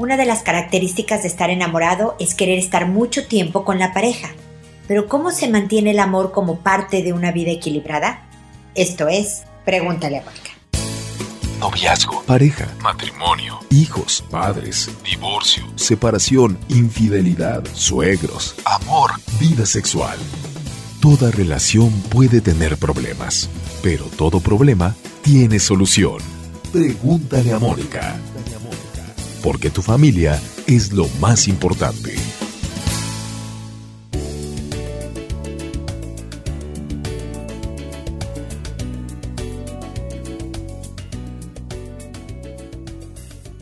Una de las características de estar enamorado es querer estar mucho tiempo con la pareja. Pero ¿cómo se mantiene el amor como parte de una vida equilibrada? Esto es, pregúntale a Mónica. Noviazgo, pareja, matrimonio, hijos, padres, divorcio, separación, infidelidad, suegros, amor, vida sexual. Toda relación puede tener problemas, pero todo problema tiene solución. Pregúntale a Mónica porque tu familia es lo más importante.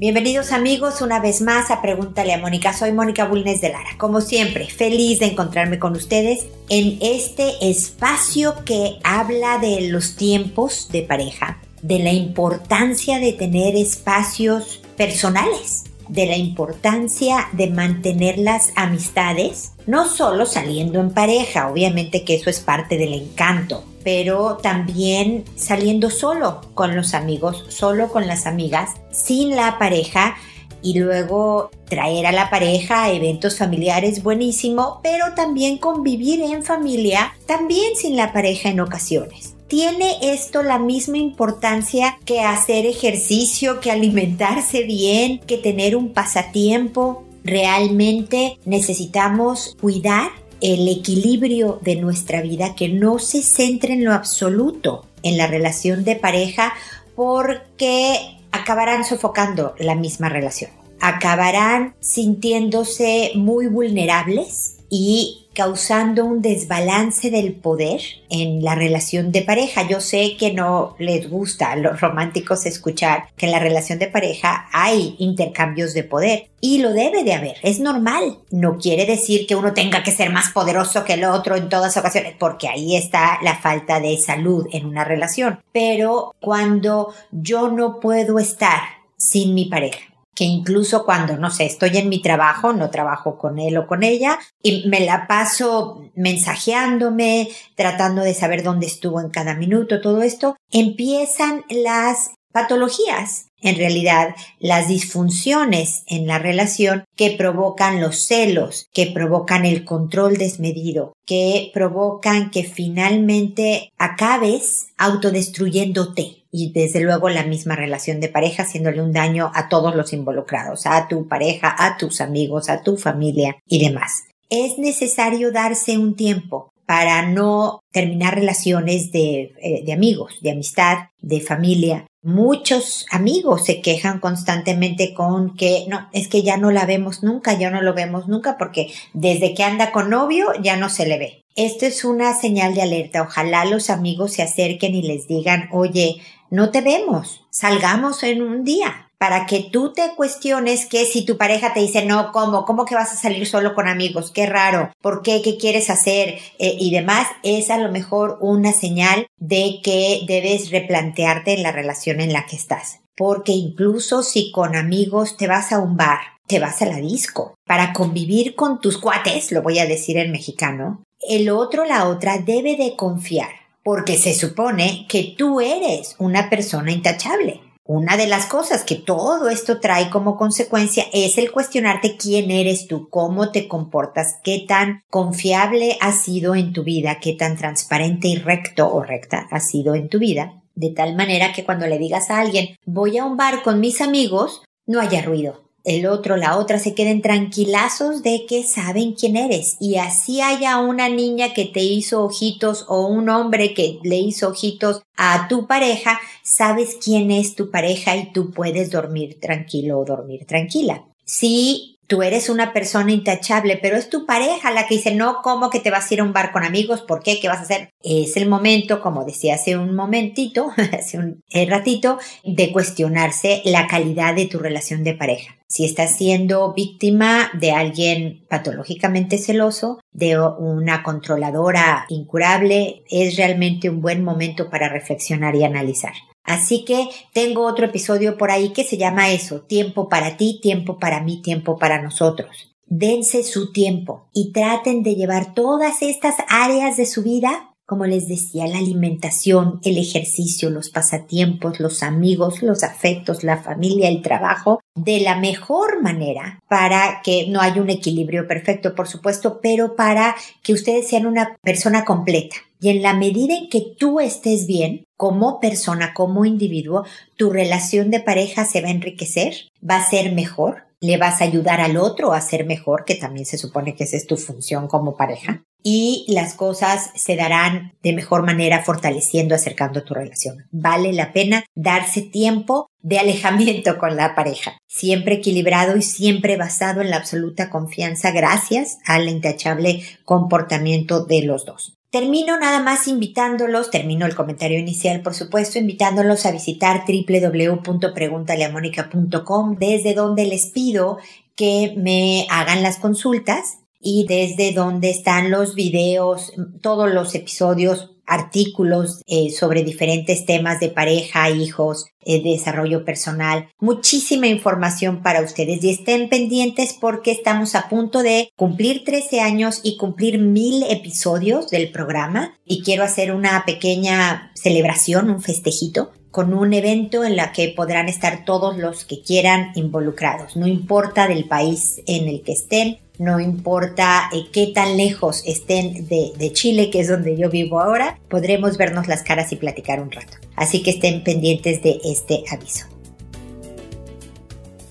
Bienvenidos amigos una vez más a Pregúntale a Mónica. Soy Mónica Bulnes de Lara. Como siempre, feliz de encontrarme con ustedes en este espacio que habla de los tiempos de pareja, de la importancia de tener espacios personales, de la importancia de mantener las amistades, no solo saliendo en pareja, obviamente que eso es parte del encanto, pero también saliendo solo con los amigos, solo con las amigas, sin la pareja y luego traer a la pareja a eventos familiares buenísimo, pero también convivir en familia, también sin la pareja en ocasiones. ¿Tiene esto la misma importancia que hacer ejercicio, que alimentarse bien, que tener un pasatiempo? Realmente necesitamos cuidar el equilibrio de nuestra vida, que no se centre en lo absoluto en la relación de pareja porque acabarán sofocando la misma relación. Acabarán sintiéndose muy vulnerables y causando un desbalance del poder en la relación de pareja. Yo sé que no les gusta a los románticos escuchar que en la relación de pareja hay intercambios de poder y lo debe de haber, es normal. No quiere decir que uno tenga que ser más poderoso que el otro en todas ocasiones, porque ahí está la falta de salud en una relación. Pero cuando yo no puedo estar sin mi pareja, que incluso cuando, no sé, estoy en mi trabajo, no trabajo con él o con ella, y me la paso mensajeándome, tratando de saber dónde estuvo en cada minuto, todo esto, empiezan las patologías, en realidad las disfunciones en la relación que provocan los celos, que provocan el control desmedido, que provocan que finalmente acabes autodestruyéndote y desde luego la misma relación de pareja haciéndole un daño a todos los involucrados, a tu pareja, a tus amigos, a tu familia y demás. Es necesario darse un tiempo para no terminar relaciones de, eh, de amigos, de amistad, de familia. Muchos amigos se quejan constantemente con que no, es que ya no la vemos nunca, ya no lo vemos nunca porque desde que anda con novio ya no se le ve. Esto es una señal de alerta. Ojalá los amigos se acerquen y les digan, oye, no te vemos, salgamos en un día. Para que tú te cuestiones que si tu pareja te dice, no, ¿cómo? ¿Cómo que vas a salir solo con amigos? Qué raro. ¿Por qué? ¿Qué quieres hacer? Eh, y demás, es a lo mejor una señal de que debes replantearte en la relación en la que estás. Porque incluso si con amigos te vas a un bar, te vas a la disco, para convivir con tus cuates, lo voy a decir en mexicano, el otro, la otra, debe de confiar porque se supone que tú eres una persona intachable. Una de las cosas que todo esto trae como consecuencia es el cuestionarte quién eres tú, cómo te comportas, qué tan confiable has sido en tu vida, qué tan transparente y recto o recta has sido en tu vida, de tal manera que cuando le digas a alguien voy a un bar con mis amigos, no haya ruido, el otro, la otra se queden tranquilazos de que saben quién eres. Y así haya una niña que te hizo ojitos o un hombre que le hizo ojitos a tu pareja, sabes quién es tu pareja y tú puedes dormir tranquilo o dormir tranquila. Si tú eres una persona intachable, pero es tu pareja la que dice, no, ¿cómo que te vas a ir a un bar con amigos? ¿Por qué? ¿Qué vas a hacer? Es el momento, como decía hace un momentito, hace un ratito, de cuestionarse la calidad de tu relación de pareja. Si estás siendo víctima de alguien patológicamente celoso, de una controladora incurable, es realmente un buen momento para reflexionar y analizar. Así que tengo otro episodio por ahí que se llama eso, tiempo para ti, tiempo para mí, tiempo para nosotros. Dense su tiempo y traten de llevar todas estas áreas de su vida como les decía, la alimentación, el ejercicio, los pasatiempos, los amigos, los afectos, la familia, el trabajo, de la mejor manera para que no haya un equilibrio perfecto, por supuesto, pero para que ustedes sean una persona completa. Y en la medida en que tú estés bien, como persona, como individuo, tu relación de pareja se va a enriquecer, va a ser mejor, le vas a ayudar al otro a ser mejor, que también se supone que esa es tu función como pareja, y las cosas se darán de mejor manera fortaleciendo, acercando tu relación. Vale la pena darse tiempo de alejamiento con la pareja, siempre equilibrado y siempre basado en la absoluta confianza gracias al intachable comportamiento de los dos. Termino nada más invitándolos, termino el comentario inicial, por supuesto, invitándolos a visitar www.preguntaleamónica.com, desde donde les pido que me hagan las consultas y desde donde están los videos, todos los episodios artículos eh, sobre diferentes temas de pareja, hijos, eh, desarrollo personal, muchísima información para ustedes. Y estén pendientes porque estamos a punto de cumplir 13 años y cumplir mil episodios del programa. Y quiero hacer una pequeña celebración, un festejito con un evento en la que podrán estar todos los que quieran involucrados, no importa del país en el que estén, no importa eh, qué tan lejos estén de, de, Chile, que es donde yo vivo ahora, podremos vernos las caras y platicar un rato. Así que estén pendientes de este aviso.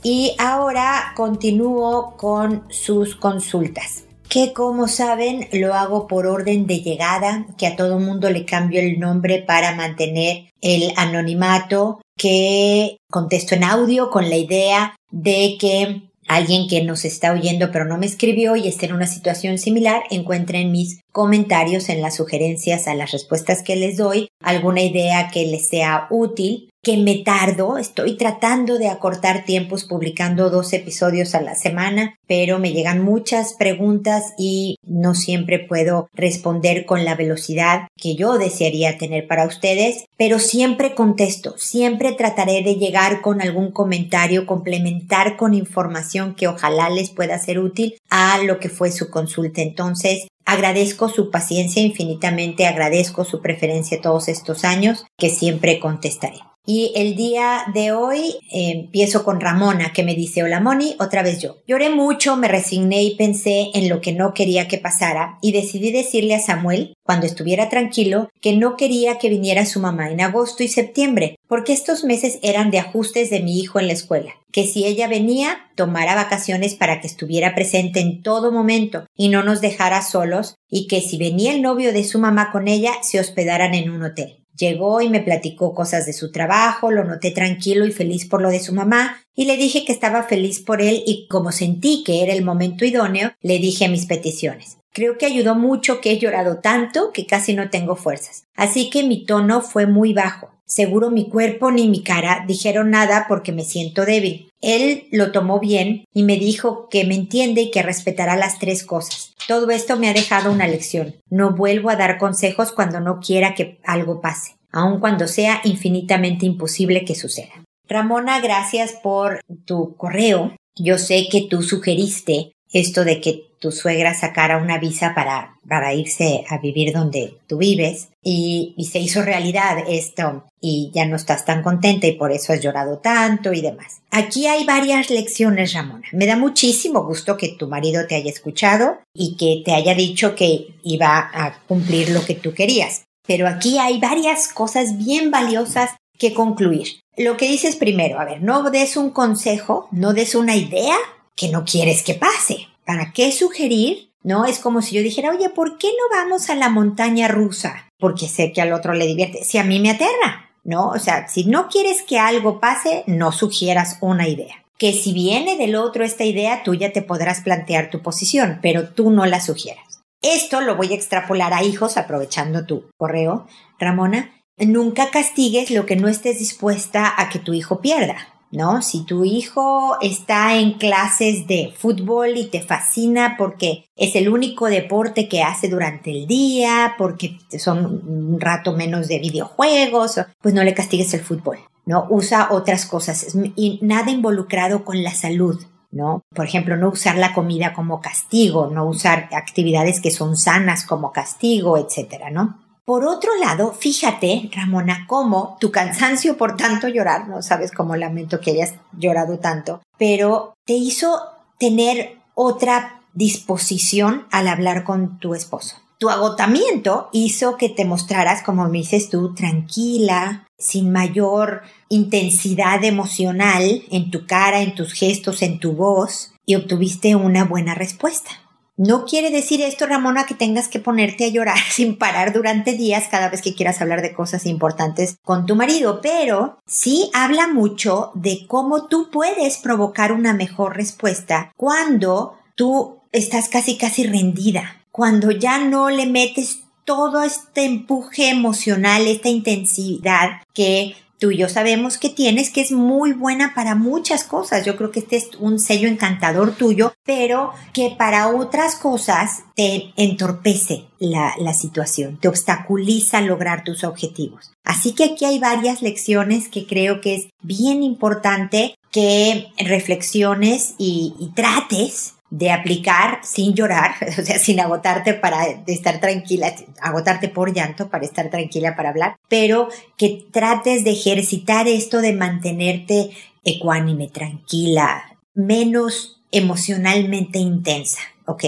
Y ahora continúo con sus consultas que como saben lo hago por orden de llegada, que a todo mundo le cambio el nombre para mantener el anonimato, que contesto en audio con la idea de que alguien que nos está oyendo pero no me escribió y esté en una situación similar, encuentre en mis comentarios, en las sugerencias, a las respuestas que les doy, alguna idea que les sea útil que me tardo, estoy tratando de acortar tiempos publicando dos episodios a la semana, pero me llegan muchas preguntas y no siempre puedo responder con la velocidad que yo desearía tener para ustedes, pero siempre contesto, siempre trataré de llegar con algún comentario, complementar con información que ojalá les pueda ser útil a lo que fue su consulta. Entonces, Agradezco su paciencia infinitamente, agradezco su preferencia todos estos años, que siempre contestaré. Y el día de hoy eh, empiezo con Ramona, que me dice, hola Moni, otra vez yo. Lloré mucho, me resigné y pensé en lo que no quería que pasara y decidí decirle a Samuel, cuando estuviera tranquilo, que no quería que viniera su mamá en agosto y septiembre, porque estos meses eran de ajustes de mi hijo en la escuela, que si ella venía, tomara vacaciones para que estuviera presente en todo momento y no nos dejara solos, y que si venía el novio de su mamá con ella, se hospedaran en un hotel. Llegó y me platicó cosas de su trabajo, lo noté tranquilo y feliz por lo de su mamá, y le dije que estaba feliz por él y como sentí que era el momento idóneo, le dije mis peticiones. Creo que ayudó mucho que he llorado tanto que casi no tengo fuerzas. Así que mi tono fue muy bajo. Seguro mi cuerpo ni mi cara dijeron nada porque me siento débil. Él lo tomó bien y me dijo que me entiende y que respetará las tres cosas. Todo esto me ha dejado una lección. No vuelvo a dar consejos cuando no quiera que algo pase, aun cuando sea infinitamente imposible que suceda. Ramona, gracias por tu correo. Yo sé que tú sugeriste esto de que tu suegra sacara una visa para, para irse a vivir donde tú vives y, y, se hizo realidad esto y ya no estás tan contenta y por eso has llorado tanto y demás. Aquí hay varias lecciones, Ramona. Me da muchísimo gusto que tu marido te haya escuchado y que te haya dicho que iba a cumplir lo que tú querías. Pero aquí hay varias cosas bien valiosas que concluir. Lo que dices primero, a ver, no des un consejo, no des una idea que no quieres que pase. ¿Para qué sugerir? No es como si yo dijera, oye, ¿por qué no vamos a la montaña rusa? Porque sé que al otro le divierte. Si a mí me aterra, ¿no? O sea, si no quieres que algo pase, no sugieras una idea. Que si viene del otro esta idea, tú ya te podrás plantear tu posición, pero tú no la sugieras. Esto lo voy a extrapolar a hijos aprovechando tu correo, Ramona. Nunca castigues lo que no estés dispuesta a que tu hijo pierda. ¿No? Si tu hijo está en clases de fútbol y te fascina porque es el único deporte que hace durante el día, porque son un rato menos de videojuegos, pues no le castigues el fútbol, ¿no? Usa otras cosas y nada involucrado con la salud. ¿no? Por ejemplo, no usar la comida como castigo, no usar actividades que son sanas como castigo, etcétera, ¿no? Por otro lado, fíjate, Ramona, cómo tu cansancio por tanto llorar, no sabes cómo lamento que hayas llorado tanto, pero te hizo tener otra disposición al hablar con tu esposo. Tu agotamiento hizo que te mostraras, como me dices tú, tranquila, sin mayor intensidad emocional en tu cara, en tus gestos, en tu voz, y obtuviste una buena respuesta. No quiere decir esto, Ramona, que tengas que ponerte a llorar sin parar durante días cada vez que quieras hablar de cosas importantes con tu marido, pero sí habla mucho de cómo tú puedes provocar una mejor respuesta cuando tú estás casi casi rendida, cuando ya no le metes todo este empuje emocional, esta intensidad que tú y yo sabemos que tienes, que es muy buena para muchas cosas. Yo creo que este es un sello encantador tuyo, pero que para otras cosas te entorpece la, la situación, te obstaculiza lograr tus objetivos. Así que aquí hay varias lecciones que creo que es bien importante que reflexiones y, y trates de aplicar sin llorar, o sea, sin agotarte para estar tranquila, agotarte por llanto para estar tranquila para hablar, pero que trates de ejercitar esto de mantenerte ecuánime, tranquila, menos emocionalmente intensa, ¿ok?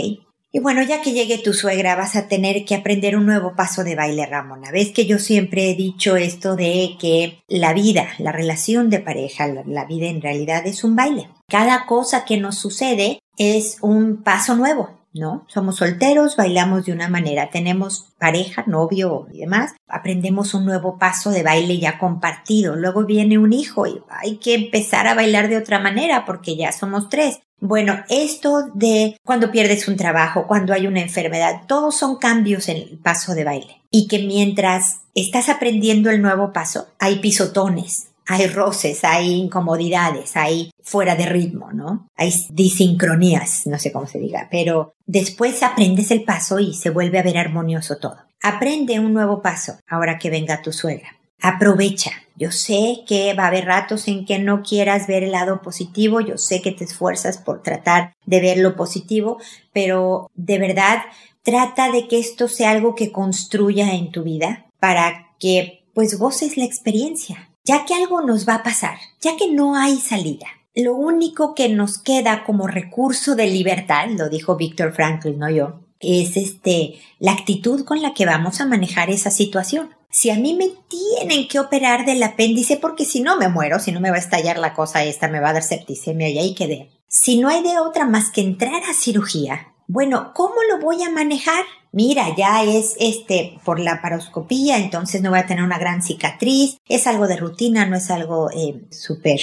Y bueno, ya que llegue tu suegra, vas a tener que aprender un nuevo paso de baile, Ramona. Ves que yo siempre he dicho esto de que la vida, la relación de pareja, la, vida en realidad es un baile. Cada cosa que nos sucede es un paso nuevo, ¿no? Somos solteros, bailamos de una manera, tenemos pareja, novio y demás, aprendemos un nuevo paso de baile ya compartido, luego viene un hijo y hay que empezar a bailar de otra manera porque ya somos tres. Bueno, esto de cuando pierdes un trabajo, cuando hay una enfermedad, todos son cambios en el paso de baile. Y que mientras estás aprendiendo el nuevo paso, hay pisotones, hay roces, hay incomodidades, hay fuera de ritmo, ¿no? Hay disincronías, no sé cómo se diga, pero después aprendes el paso y se vuelve a ver armonioso todo. Aprende un nuevo paso ahora que venga tu suegra. Aprovecha. Yo sé que va a haber ratos en que no quieras ver el lado positivo, yo sé que te esfuerzas por tratar de ver lo positivo, pero de verdad trata de que esto sea algo que construya en tu vida para que pues goces la experiencia. Ya que algo nos va a pasar, ya que no hay salida, lo único que nos queda como recurso de libertad, lo dijo Víctor Franklin, no yo, es este, la actitud con la que vamos a manejar esa situación si a mí me tienen que operar del apéndice porque si no me muero, si no me va a estallar la cosa esta, me va a dar septicemia y ahí quedé. Si no hay de otra más que entrar a cirugía, bueno, ¿cómo lo voy a manejar? Mira, ya es este por la paroscopía, entonces no voy a tener una gran cicatriz, es algo de rutina, no es algo eh, súper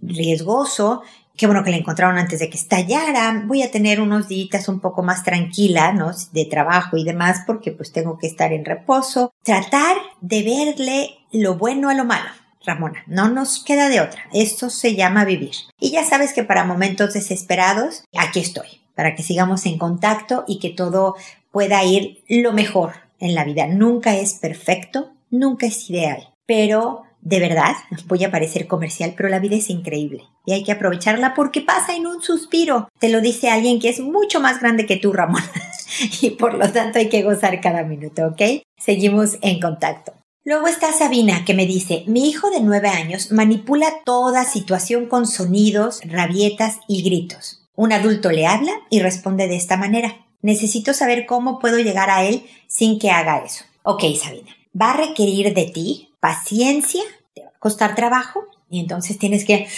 riesgoso, qué bueno que la encontraron antes de que estallara, voy a tener unos días un poco más tranquila, ¿no? De trabajo y demás, porque pues tengo que estar en reposo. Tratar de verle lo bueno a lo malo. Ramona, no nos queda de otra. Esto se llama vivir. Y ya sabes que para momentos desesperados, aquí estoy, para que sigamos en contacto y que todo pueda ir lo mejor en la vida. Nunca es perfecto, nunca es ideal, pero de verdad, voy a parecer comercial, pero la vida es increíble y hay que aprovecharla porque pasa en un suspiro. Te lo dice alguien que es mucho más grande que tú, Ramón. y por lo tanto hay que gozar cada minuto, ¿ok? Seguimos en contacto. Luego está Sabina que me dice, mi hijo de nueve años manipula toda situación con sonidos, rabietas y gritos. Un adulto le habla y responde de esta manera. Necesito saber cómo puedo llegar a él sin que haga eso. Ok, Sabina. Va a requerir de ti paciencia, costar trabajo y entonces tienes que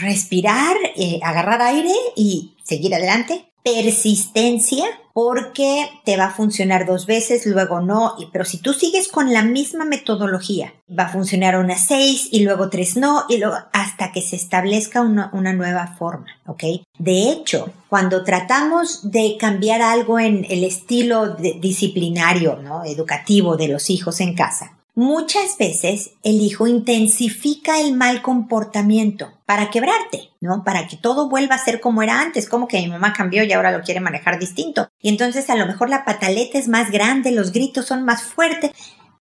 respirar, eh, agarrar aire y seguir adelante. Persistencia, porque te va a funcionar dos veces, luego no, pero si tú sigues con la misma metodología, va a funcionar unas seis y luego tres no, y luego hasta que se establezca una, una nueva forma, ¿ok? De hecho, cuando tratamos de cambiar algo en el estilo disciplinario, ¿no? Educativo de los hijos en casa, Muchas veces el hijo intensifica el mal comportamiento para quebrarte, ¿no? Para que todo vuelva a ser como era antes, como que mi mamá cambió y ahora lo quiere manejar distinto. Y entonces a lo mejor la pataleta es más grande, los gritos son más fuertes.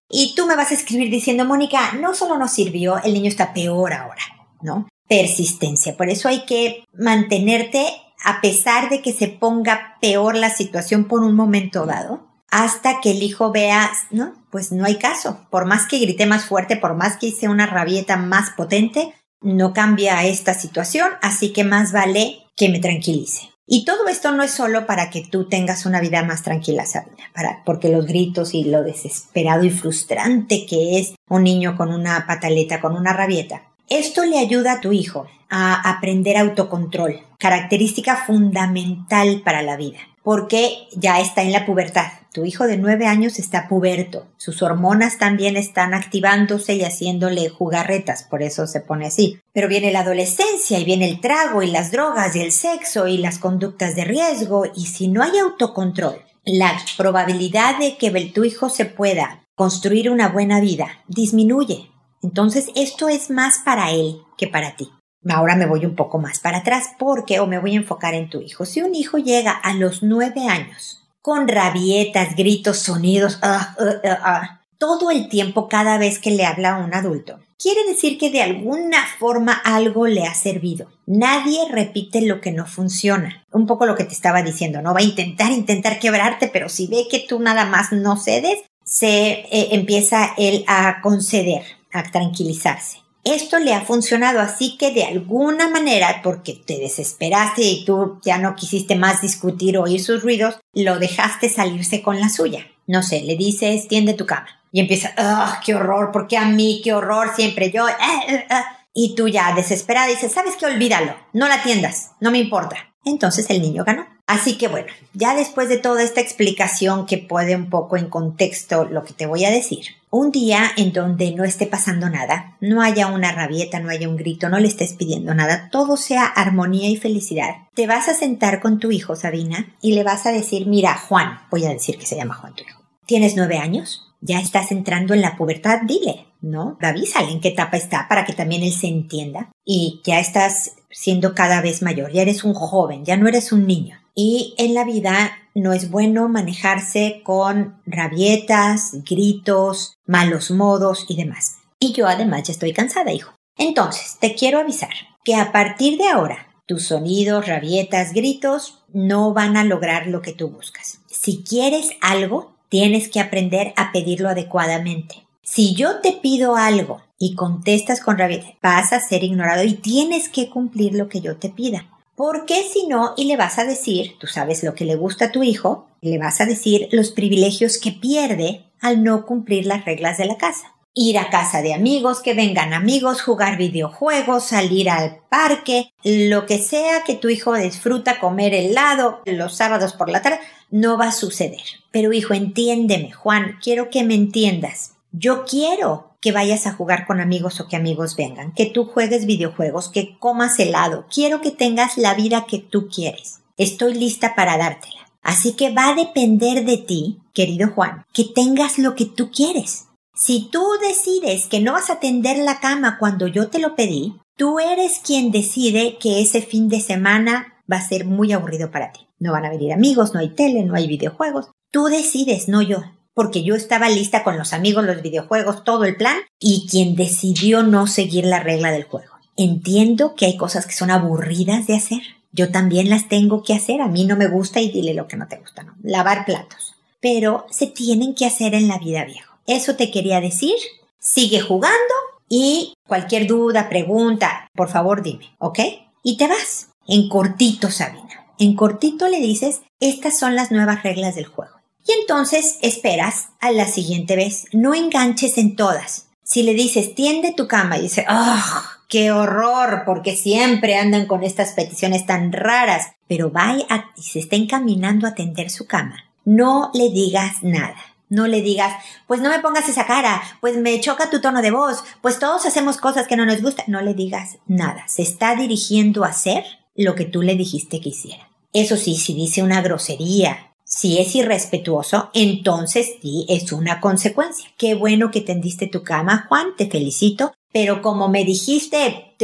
Y tú me vas a escribir diciendo, Mónica, no solo nos sirvió, el niño está peor ahora, ¿no? Persistencia. Por eso hay que mantenerte a pesar de que se ponga peor la situación por un momento dado hasta que el hijo vea, no, pues no hay caso. Por más que grité más fuerte, por más que hice una rabieta más potente, no cambia esta situación, así que más vale que me tranquilice. Y todo esto no es solo para que tú tengas una vida más tranquila, Sabina, para, porque los gritos y lo desesperado y frustrante que es un niño con una pataleta, con una rabieta. Esto le ayuda a tu hijo a aprender autocontrol, característica fundamental para la vida, porque ya está en la pubertad. Tu hijo de nueve años está puberto. Sus hormonas también están activándose y haciéndole jugarretas, por eso se pone así. Pero viene la adolescencia y viene el trago y las drogas y el sexo y las conductas de riesgo y si no hay autocontrol, la probabilidad de que tu hijo se pueda construir una buena vida disminuye. Entonces esto es más para él que para ti. Ahora me voy un poco más para atrás porque o me voy a enfocar en tu hijo. Si un hijo llega a los nueve años con rabietas, gritos, sonidos, ah, ah, ah, todo el tiempo cada vez que le habla a un adulto. Quiere decir que de alguna forma algo le ha servido. Nadie repite lo que no funciona. Un poco lo que te estaba diciendo, ¿no? Va a intentar, intentar quebrarte, pero si ve que tú nada más no cedes, se eh, empieza él a conceder, a tranquilizarse esto le ha funcionado, así que de alguna manera, porque te desesperaste y tú ya no quisiste más discutir o oír sus ruidos, lo dejaste salirse con la suya. No sé, le dices, tiende tu cama. Y empieza, ¡ah, qué horror! ¿Por qué a mí? ¡Qué horror! Siempre yo. Eh, eh, eh". Y tú ya desesperada dices, ¿sabes qué? Olvídalo. No la atiendas. No me importa. Entonces el niño ganó. Así que bueno, ya después de toda esta explicación que puede un poco en contexto lo que te voy a decir, un día en donde no esté pasando nada, no haya una rabieta, no haya un grito, no le estés pidiendo nada, todo sea armonía y felicidad, te vas a sentar con tu hijo, Sabina, y le vas a decir, mira, Juan, voy a decir que se llama Juan tu hijo, ¿tienes nueve años? Ya estás entrando en la pubertad, dile, ¿no? Avísale en qué etapa está para que también él se entienda y ya estás siendo cada vez mayor, ya eres un joven, ya no eres un niño. Y en la vida no es bueno manejarse con rabietas, gritos, malos modos y demás. Y yo además ya estoy cansada, hijo. Entonces, te quiero avisar que a partir de ahora, tus sonidos, rabietas, gritos no van a lograr lo que tú buscas. Si quieres algo, tienes que aprender a pedirlo adecuadamente. Si yo te pido algo y contestas con rabietas, vas a ser ignorado y tienes que cumplir lo que yo te pida. Porque si no, y le vas a decir, tú sabes lo que le gusta a tu hijo, le vas a decir los privilegios que pierde al no cumplir las reglas de la casa. Ir a casa de amigos, que vengan amigos, jugar videojuegos, salir al parque, lo que sea que tu hijo disfruta comer helado los sábados por la tarde, no va a suceder. Pero hijo, entiéndeme, Juan, quiero que me entiendas. Yo quiero que vayas a jugar con amigos o que amigos vengan, que tú juegues videojuegos, que comas helado. Quiero que tengas la vida que tú quieres. Estoy lista para dártela. Así que va a depender de ti, querido Juan, que tengas lo que tú quieres. Si tú decides que no vas a tender la cama cuando yo te lo pedí, tú eres quien decide que ese fin de semana va a ser muy aburrido para ti. No van a venir amigos, no hay tele, no hay videojuegos. Tú decides, no yo porque yo estaba lista con los amigos, los videojuegos, todo el plan, y quien decidió no seguir la regla del juego. Entiendo que hay cosas que son aburridas de hacer. Yo también las tengo que hacer. A mí no me gusta y dile lo que no te gusta, ¿no? Lavar platos. Pero se tienen que hacer en la vida viejo. Eso te quería decir. Sigue jugando y cualquier duda, pregunta, por favor dime, ¿ok? Y te vas. En cortito, Sabina. En cortito le dices, estas son las nuevas reglas del juego. Y entonces esperas a la siguiente vez. No enganches en todas. Si le dices, tiende tu cama y dice, ¡ah! ¡Qué horror! Porque siempre andan con estas peticiones tan raras. Pero vaya y se está encaminando a tender su cama. No le digas nada. No le digas, pues no me pongas esa cara, pues me choca tu tono de voz, pues todos hacemos cosas que no nos gustan. No le digas nada. Se está dirigiendo a hacer lo que tú le dijiste que hiciera. Eso sí, si dice una grosería, si es irrespetuoso, entonces sí es una consecuencia. Qué bueno que tendiste tu cama, Juan, te felicito, pero como me dijiste,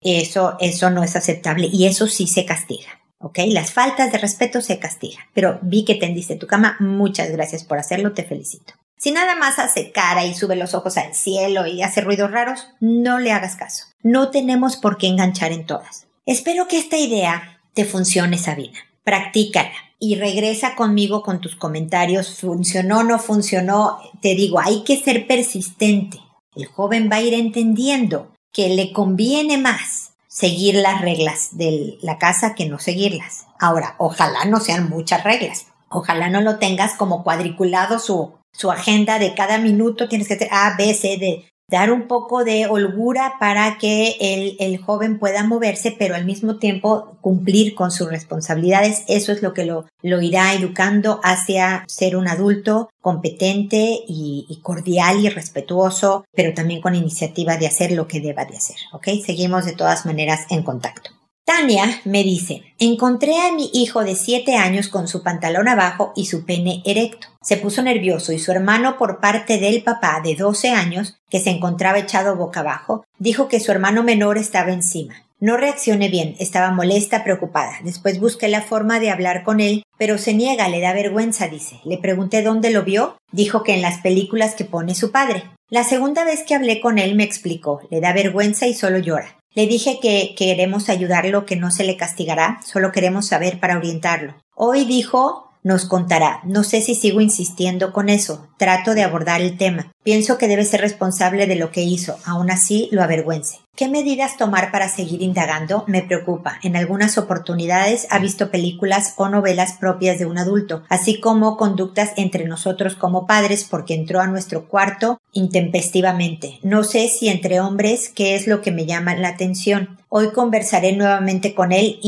eso, eso no es aceptable y eso sí se castiga. ¿Ok? Las faltas de respeto se castigan. Pero vi que tendiste tu cama, muchas gracias por hacerlo, te felicito. Si nada más hace cara y sube los ojos al cielo y hace ruidos raros, no le hagas caso. No tenemos por qué enganchar en todas. Espero que esta idea te funcione, Sabina. Practícala y regresa conmigo con tus comentarios, funcionó, no funcionó, te digo, hay que ser persistente. El joven va a ir entendiendo que le conviene más seguir las reglas de la casa que no seguirlas. Ahora, ojalá no sean muchas reglas. Ojalá no lo tengas como cuadriculado su, su agenda de cada minuto tienes que hacer A, B, C, D dar un poco de holgura para que el, el, joven pueda moverse, pero al mismo tiempo cumplir con sus responsabilidades. Eso es lo que lo, lo irá educando hacia ser un adulto competente y, y, cordial y respetuoso, pero también con iniciativa de hacer lo que deba de hacer. ¿Ok? Seguimos de todas maneras en contacto. Tania me dice, encontré a mi hijo de 7 años con su pantalón abajo y su pene erecto. Se puso nervioso y su hermano por parte del papá de 12 años, que se encontraba echado boca abajo, dijo que su hermano menor estaba encima. No reaccioné bien, estaba molesta, preocupada. Después busqué la forma de hablar con él, pero se niega, le da vergüenza, dice. Le pregunté dónde lo vio, dijo que en las películas que pone su padre. La segunda vez que hablé con él me explicó, le da vergüenza y solo llora. Le dije que queremos ayudarlo, que no se le castigará, solo queremos saber para orientarlo. Hoy dijo nos contará. No sé si sigo insistiendo con eso. Trato de abordar el tema. Pienso que debe ser responsable de lo que hizo. Aún así, lo avergüence. ¿Qué medidas tomar para seguir indagando? Me preocupa. En algunas oportunidades ha visto películas o novelas propias de un adulto, así como conductas entre nosotros como padres porque entró a nuestro cuarto intempestivamente. No sé si entre hombres qué es lo que me llama la atención. Hoy conversaré nuevamente con él.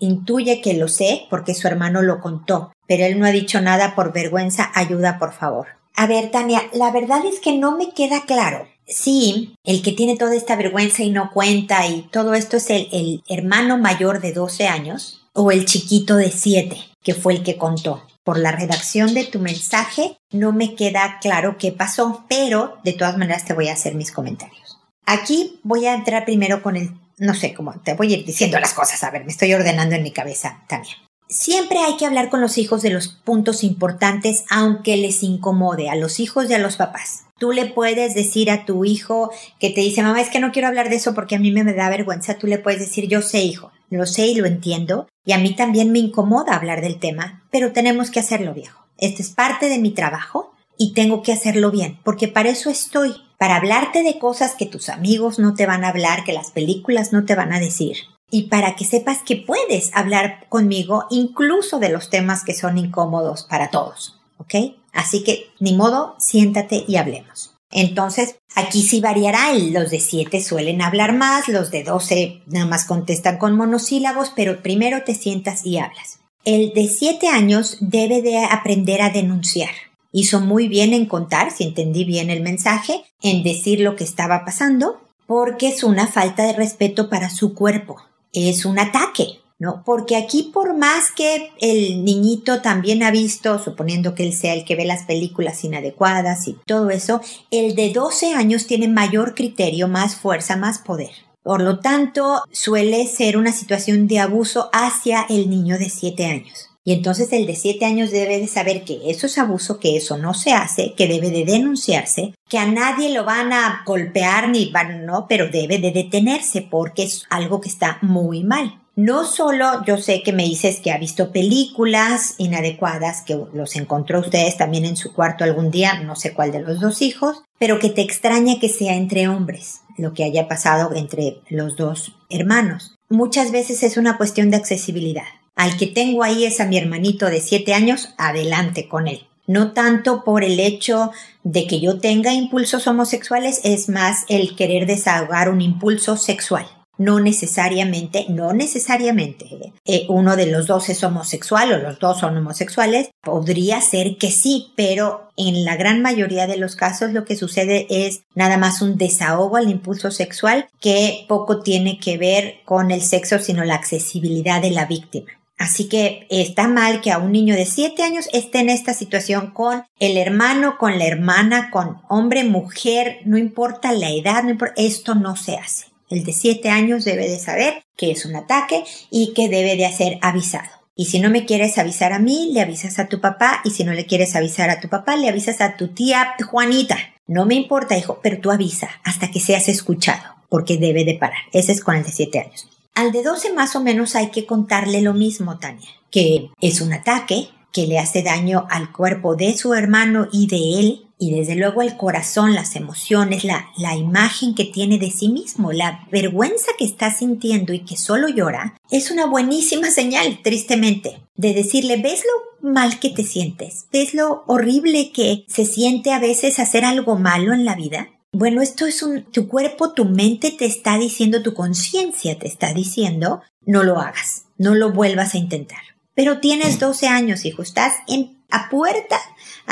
Intuye que lo sé porque su hermano lo contó, pero él no ha dicho nada por vergüenza. Ayuda, por favor. A ver, Tania, la verdad es que no me queda claro Sí, el que tiene toda esta vergüenza y no cuenta y todo esto es el, el hermano mayor de 12 años o el chiquito de 7, que fue el que contó. Por la redacción de tu mensaje no me queda claro qué pasó, pero de todas maneras te voy a hacer mis comentarios. Aquí voy a entrar primero con el, no sé cómo, te voy a ir diciendo las cosas, a ver, me estoy ordenando en mi cabeza también. Siempre hay que hablar con los hijos de los puntos importantes, aunque les incomode a los hijos y a los papás. Tú le puedes decir a tu hijo que te dice, mamá, es que no quiero hablar de eso porque a mí me, da vergüenza. Tú le puedes decir, yo sé, hijo, lo sé y lo entiendo. Y a mí también me incomoda hablar del tema, pero tenemos que hacerlo, viejo. Esto es parte de mi trabajo y tengo que hacerlo bien, porque para eso estoy, para hablarte de cosas que tus amigos no te van a hablar, que las películas no te van a decir. Y para que sepas que puedes hablar conmigo incluso de los temas que son incómodos para todos. ¿Ok? Así que, ni modo, siéntate y hablemos. Entonces, aquí sí variará. Los de 7 suelen hablar más, los de 12 nada más contestan con monosílabos, pero primero te sientas y hablas. El de 7 años debe de aprender a denunciar. Hizo muy bien en contar, si entendí bien el mensaje, en decir lo que estaba pasando, porque es una falta de respeto para su cuerpo. Es un ataque. ¿No? Porque aquí por más que el niñito también ha visto, suponiendo que él sea el que ve las películas inadecuadas y todo eso, el de 12 años tiene mayor criterio, más fuerza, más poder. Por lo tanto, suele ser una situación de abuso hacia el niño de 7 años. Y entonces el de 7 años debe de saber que eso es abuso, que eso no se hace, que debe de denunciarse, que a nadie lo van a golpear ni van, no, pero debe de detenerse porque es algo que está muy mal. No solo yo sé que me dices que ha visto películas inadecuadas, que los encontró ustedes también en su cuarto algún día, no sé cuál de los dos hijos, pero que te extraña que sea entre hombres, lo que haya pasado entre los dos hermanos. Muchas veces es una cuestión de accesibilidad. Al que tengo ahí es a mi hermanito de siete años, adelante con él. No tanto por el hecho de que yo tenga impulsos homosexuales, es más el querer desahogar un impulso sexual no necesariamente, no necesariamente eh, uno de los dos es homosexual o los dos son homosexuales, podría ser que sí, pero en la gran mayoría de los casos lo que sucede es nada más un desahogo al impulso sexual que poco tiene que ver con el sexo, sino la accesibilidad de la víctima. Así que está mal que a un niño de 7 años esté en esta situación con el hermano, con la hermana, con hombre, mujer, no importa la edad, esto no se hace. El de 7 años debe de saber que es un ataque y que debe de ser avisado. Y si no me quieres avisar a mí, le avisas a tu papá. Y si no le quieres avisar a tu papá, le avisas a tu tía Juanita. No me importa, hijo, pero tú avisa hasta que seas escuchado, porque debe de parar. Ese es con el de 7 años. Al de 12 más o menos hay que contarle lo mismo, Tania, que es un ataque, que le hace daño al cuerpo de su hermano y de él, y desde luego el corazón, las emociones, la, la imagen que tiene de sí mismo, la vergüenza que está sintiendo y que solo llora, es una buenísima señal, tristemente, de decirle, ¿ves lo mal que te sientes? ¿Ves lo horrible que se siente a veces hacer algo malo en la vida? Bueno, esto es un, tu cuerpo, tu mente te está diciendo, tu conciencia te está diciendo, no lo hagas, no lo vuelvas a intentar. Pero tienes 12 años, hijo, estás en a puerta,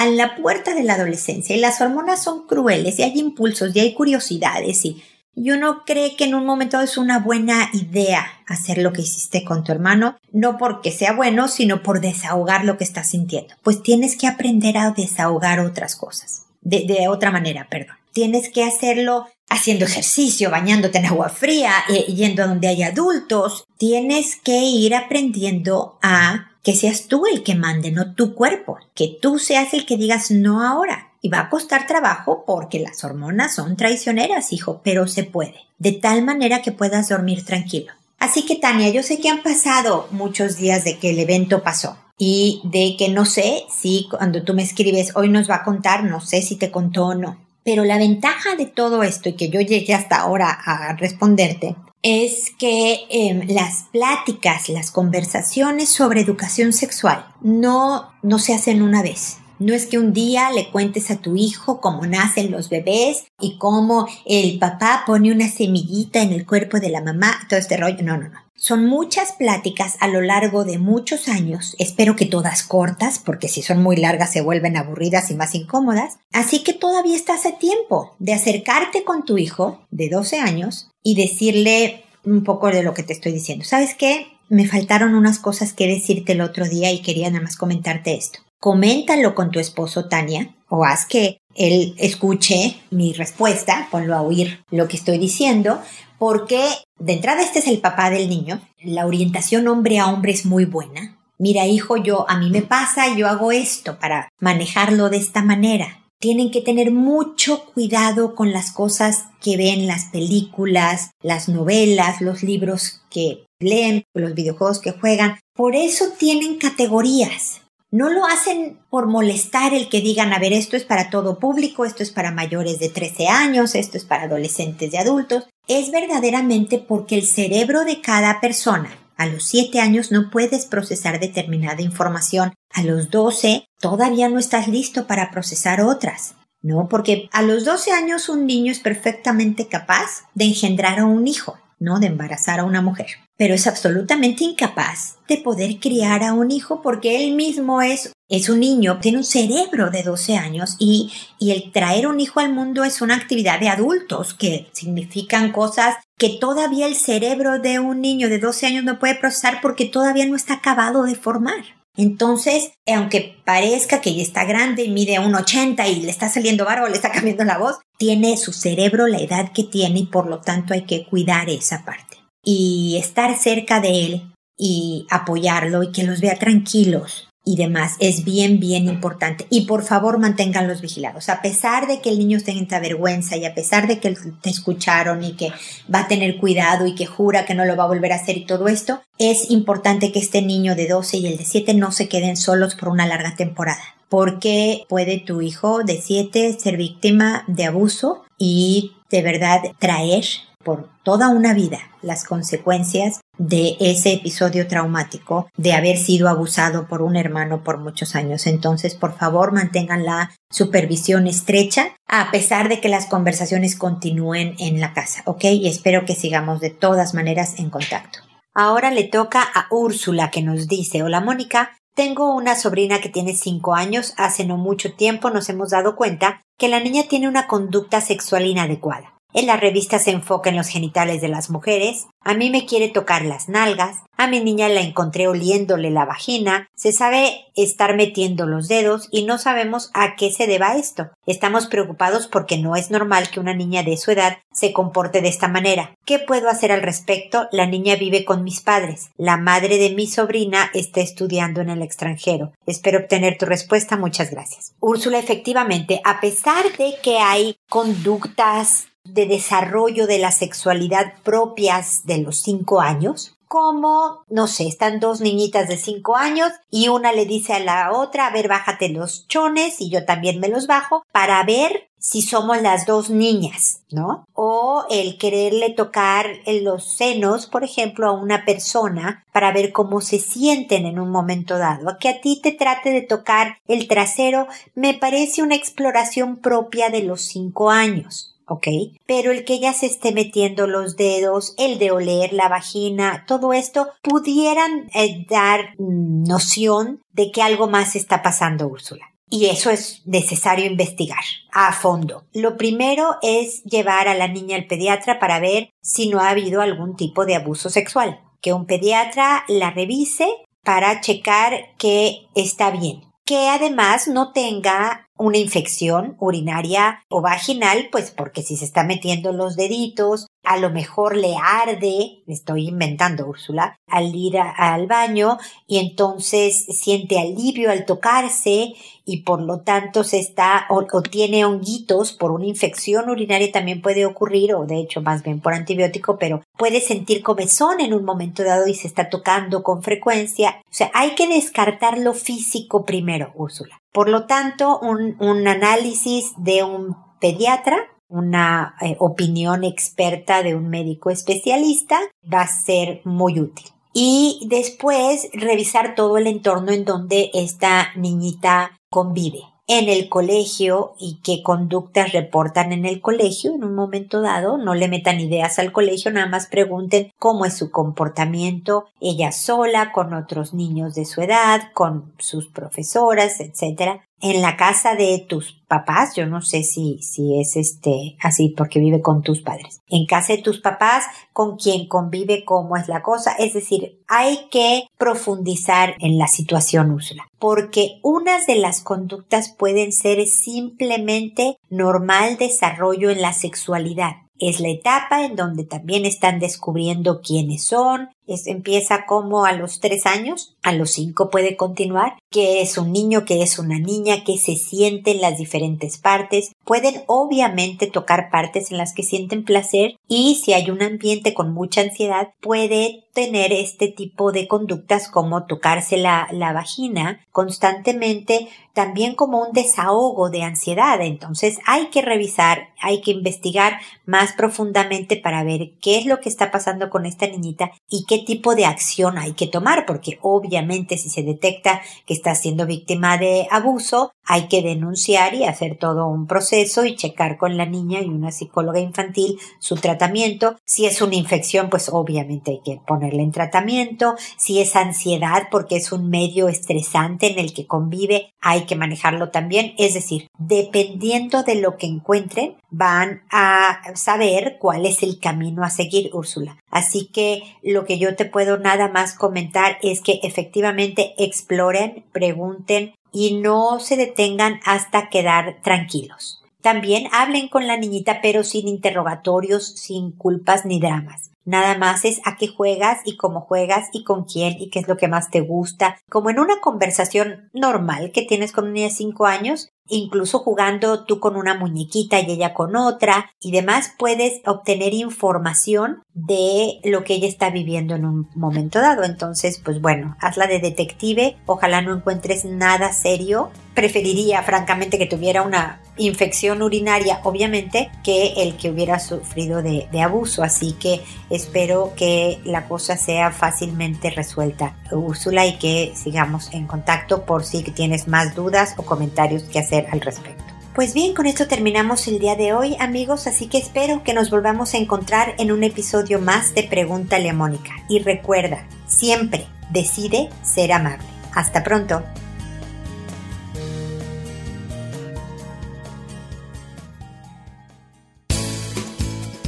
a la puerta de la adolescencia y las hormonas son crueles y hay impulsos y hay curiosidades y, y uno cree que en un momento es una buena idea hacer lo que hiciste con tu hermano, no porque sea bueno, sino por desahogar lo que estás sintiendo. Pues tienes que aprender a desahogar otras cosas, de, otra manera, perdón. Tienes que hacerlo haciendo ejercicio, bañándote en agua fría, eh, yendo a donde hay adultos. Tienes que ir aprendiendo a que seas tú el que mande, no tu cuerpo, que tú seas el que digas no ahora. Y va a costar trabajo porque las hormonas son traicioneras, hijo, pero se puede, de tal manera que puedas dormir tranquilo. Así que Tania, yo sé que han pasado muchos días de que el evento pasó y de que no sé si cuando tú me escribes hoy nos va a contar, no sé si te contó o no. Pero la ventaja de todo esto y que yo llegué hasta ahora a responderte es que em, las pláticas, las conversaciones sobre educación sexual no, no se hacen una vez. No es que un día le cuentes a tu hijo cómo nacen los bebés y cómo el papá pone una semillita en el cuerpo de la mamá, todo este rollo. No, no, no. Son muchas pláticas a lo largo de muchos años, espero que todas cortas, porque si son muy largas se vuelven aburridas y más incómodas. Así que todavía estás a tiempo de acercarte con tu hijo de 12 años y decirle un poco de lo que te estoy diciendo. ¿Sabes qué? Me faltaron unas cosas que decirte el otro día y quería nada más comentarte esto. Coméntalo con tu esposo Tania o haz que él escuche mi respuesta, ponlo a oír lo que estoy diciendo, porque de entrada este es el papá del niño, la orientación hombre a hombre es muy buena. Mira, hijo, yo a mí me pasa, yo hago esto para manejarlo de esta manera tienen que tener mucho cuidado con las cosas que ven, las películas, las novelas, los libros que leen, los videojuegos que juegan. Por eso tienen categorías. No lo hacen por molestar el que digan, a ver, esto es para todo público, esto es para mayores de 13 años, esto es para adolescentes y adultos. Es verdaderamente porque el cerebro de cada persona a los 7 años no puedes procesar determinada información. A los 12 todavía no estás listo para procesar otras. No, porque a los 12 años un niño es perfectamente capaz de engendrar a un hijo, no de embarazar a una mujer. Pero es absolutamente incapaz de poder criar a un hijo porque él mismo es, es un niño, tiene un cerebro de 12 años y, y el traer un hijo al mundo es una actividad de adultos que significan cosas que todavía el cerebro de un niño de 12 años no puede procesar porque todavía no está acabado de formar. Entonces, aunque parezca que ya está grande, mide un 80 y le está saliendo barba le está cambiando la voz, tiene su cerebro la edad que tiene y por lo tanto hay que cuidar esa parte. Y estar cerca de él y apoyarlo y que los vea tranquilos y demás es bien, bien importante. Y por favor manténganlos vigilados. A pesar de que el niño tenga vergüenza y a pesar de que te escucharon y que va a tener cuidado y que jura que no lo va a volver a hacer y todo esto, es importante que este niño de 12 y el de 7 no se queden solos por una larga temporada. Porque puede tu hijo de 7 ser víctima de abuso y de verdad traer por toda una vida las consecuencias de ese episodio traumático de haber sido abusado por un hermano por muchos años. Entonces, por favor, mantengan la supervisión estrecha a pesar de que las conversaciones continúen en la casa, ¿ok? Y espero que sigamos de todas maneras en contacto. Ahora le toca a Úrsula que nos dice, hola Mónica, tengo una sobrina que tiene cinco años. Hace no mucho tiempo nos hemos dado cuenta que la niña tiene una conducta sexual inadecuada. En la revista se enfoca en los genitales de las mujeres, a mí me quiere tocar las nalgas, a mi niña la encontré oliéndole la vagina, se sabe estar metiendo los dedos y no sabemos a qué se deba esto. Estamos preocupados porque no es normal que una niña de su edad se comporte de esta manera. ¿Qué puedo hacer al respecto? La niña vive con mis padres. La madre de mi sobrina está estudiando en el extranjero. Espero obtener tu respuesta. Muchas gracias. Úrsula, efectivamente, a pesar de que hay conductas de desarrollo de la sexualidad propias de los cinco años, como, no sé, están dos niñitas de cinco años y una le dice a la otra, a ver, bájate los chones y yo también me los bajo para ver si somos las dos niñas, ¿no? O el quererle tocar en los senos, por ejemplo, a una persona para ver cómo se sienten en un momento dado. Que a ti te trate de tocar el trasero me parece una exploración propia de los cinco años. ¿Ok? Pero el que ella se esté metiendo los dedos, el de oler la vagina, todo esto pudieran eh, dar noción de que algo más está pasando, Úrsula. Y eso es necesario investigar a fondo. Lo primero es llevar a la niña al pediatra para ver si no ha habido algún tipo de abuso sexual. Que un pediatra la revise para checar que está bien. Que además no tenga una infección urinaria o vaginal, pues porque si se está metiendo los deditos, a lo mejor le arde, estoy inventando Úrsula, al ir al baño y entonces siente alivio al tocarse y por lo tanto se está o, tiene honguitos por una infección urinaria también puede ocurrir o de hecho más bien por antibiótico, pero puede sentir comezón en un momento dado y se está tocando con frecuencia. O sea, hay que descartar lo físico primero, Úrsula. Por lo tanto, un, un análisis de un pediatra una eh, opinión experta de un médico especialista va a ser muy útil. Y después revisar todo el entorno en donde esta niñita convive en el colegio y qué conductas reportan en el colegio en un momento dado. No le metan ideas al colegio, nada más pregunten cómo es su comportamiento ella sola, con otros niños de su edad, con sus profesoras, etcétera en la casa de tus papás, yo no sé si, si es este así porque vive con tus padres. En casa de tus papás, con quien convive, cómo es la cosa. Es decir, hay que profundizar en la situación Úrsula. Porque unas de las conductas pueden ser simplemente normal desarrollo en la sexualidad. Es la etapa en donde también están descubriendo quiénes son, empieza como a los tres años, a los cinco puede continuar, que es un niño, que es una niña, que se siente en las diferentes partes. Pueden obviamente tocar partes en las que sienten placer y si hay un ambiente con mucha ansiedad puede tener este tipo de conductas como tocarse la, la vagina constantemente también como un desahogo de ansiedad. Entonces hay que revisar, hay que investigar más profundamente para ver qué es lo que está pasando con esta niñita y qué tipo de acción hay que tomar, porque obviamente si se detecta que está siendo víctima de abuso, hay que denunciar y hacer todo un proceso y checar con la niña y una psicóloga infantil su tratamiento. Si es una infección, pues obviamente hay que ponerle en tratamiento. Si es ansiedad porque es un medio estresante en el que convive, hay que manejarlo también. Es decir, dependiendo de lo que encuentren, van a saber cuál es el camino a seguir, Úrsula. Así que lo que yo te puedo nada más comentar es que efectivamente exploren, pregunten y no se detengan hasta quedar tranquilos. También hablen con la niñita pero sin interrogatorios, sin culpas ni dramas. Nada más es a qué juegas y cómo juegas y con quién y qué es lo que más te gusta. Como en una conversación normal que tienes con un niño de 5 años, incluso jugando tú con una muñequita y ella con otra y demás, puedes obtener información de lo que ella está viviendo en un momento dado. Entonces, pues bueno, hazla de detective, ojalá no encuentres nada serio. Preferiría, francamente, que tuviera una infección urinaria, obviamente, que el que hubiera sufrido de, de abuso. Así que espero que la cosa sea fácilmente resuelta, Úrsula, y que sigamos en contacto por si tienes más dudas o comentarios que hacer al respecto. Pues bien, con esto terminamos el día de hoy, amigos, así que espero que nos volvamos a encontrar en un episodio más de Pregúntale a Mónica. Y recuerda, siempre decide ser amable. Hasta pronto.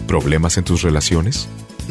¿Problemas en tus relaciones?